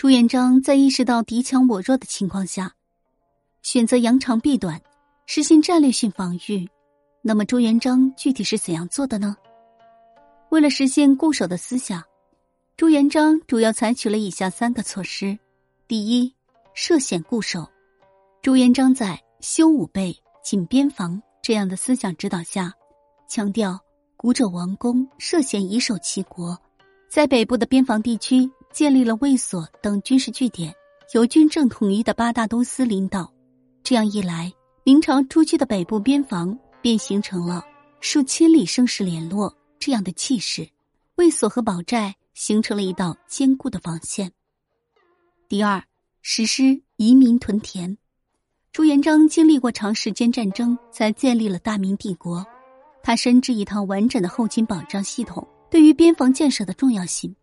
朱元璋在意识到敌强我弱的情况下，选择扬长避短，实行战略性防御。那么，朱元璋具体是怎样做的呢？为了实现固守的思想，朱元璋主要采取了以下三个措施：第一，设险固守。朱元璋在修武备、紧边防这样的思想指导下，强调古者王公设险以守其国，在北部的边防地区。建立了卫所等军事据点，由军政统一的八大都司领导。这样一来，明朝初期的北部边防便形成了数千里生死联络这样的气势。卫所和堡寨形成了一道坚固的防线。第二，实施移民屯田。朱元璋经历过长时间战争，才建立了大明帝国。他深知一套完整的后勤保障系统对于边防建设的重要性。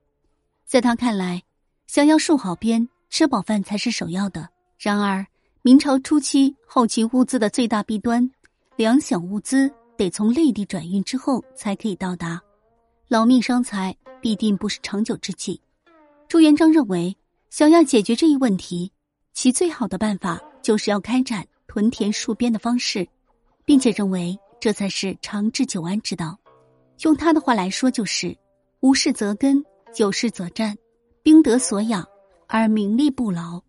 在他看来，想要戍好边、吃饱饭才是首要的。然而，明朝初期后勤物资的最大弊端，粮饷物资得从内地转运之后才可以到达，劳命伤财必定不是长久之计。朱元璋认为，想要解决这一问题，其最好的办法就是要开展屯田戍边的方式，并且认为这才是长治久安之道。用他的话来说，就是“无事则根”。有事则战，兵得所养而名利不劳。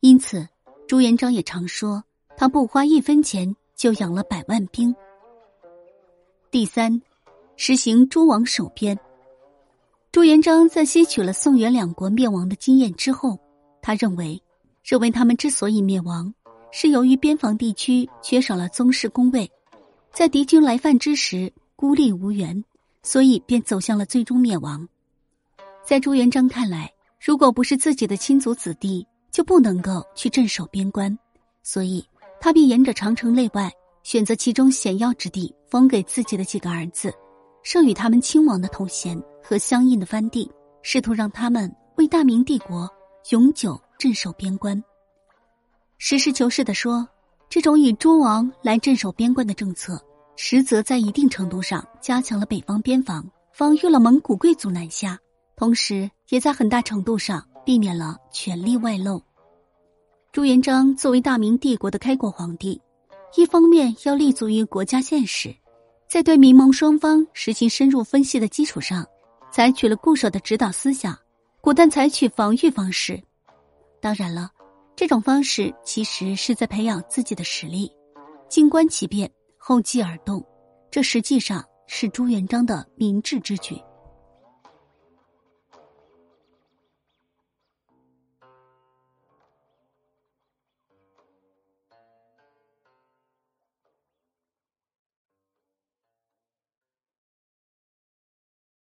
因此，朱元璋也常说，他不花一分钱就养了百万兵。第三，实行诸王守边。朱元璋在吸取了宋元两国灭亡的经验之后，他认为，认为他们之所以灭亡，是由于边防地区缺少了宗室宫位，在敌军来犯之时孤立无援，所以便走向了最终灭亡。在朱元璋看来，如果不是自己的亲族子弟，就不能够去镇守边关，所以他便沿着长城内外，选择其中险要之地，封给自己的几个儿子，授予他们亲王的头衔和相应的藩地，试图让他们为大明帝国永久镇守边关。实事求是的说，这种以诸王来镇守边关的政策，实则在一定程度上加强了北方边防，防御了蒙古贵族南下。同时，也在很大程度上避免了权力外露。朱元璋作为大明帝国的开国皇帝，一方面要立足于国家现实，在对民盟双方实行深入分析的基础上，采取了固守的指导思想，果断采取防御方式。当然了，这种方式其实是在培养自己的实力，静观其变，后继而动。这实际上是朱元璋的明智之举。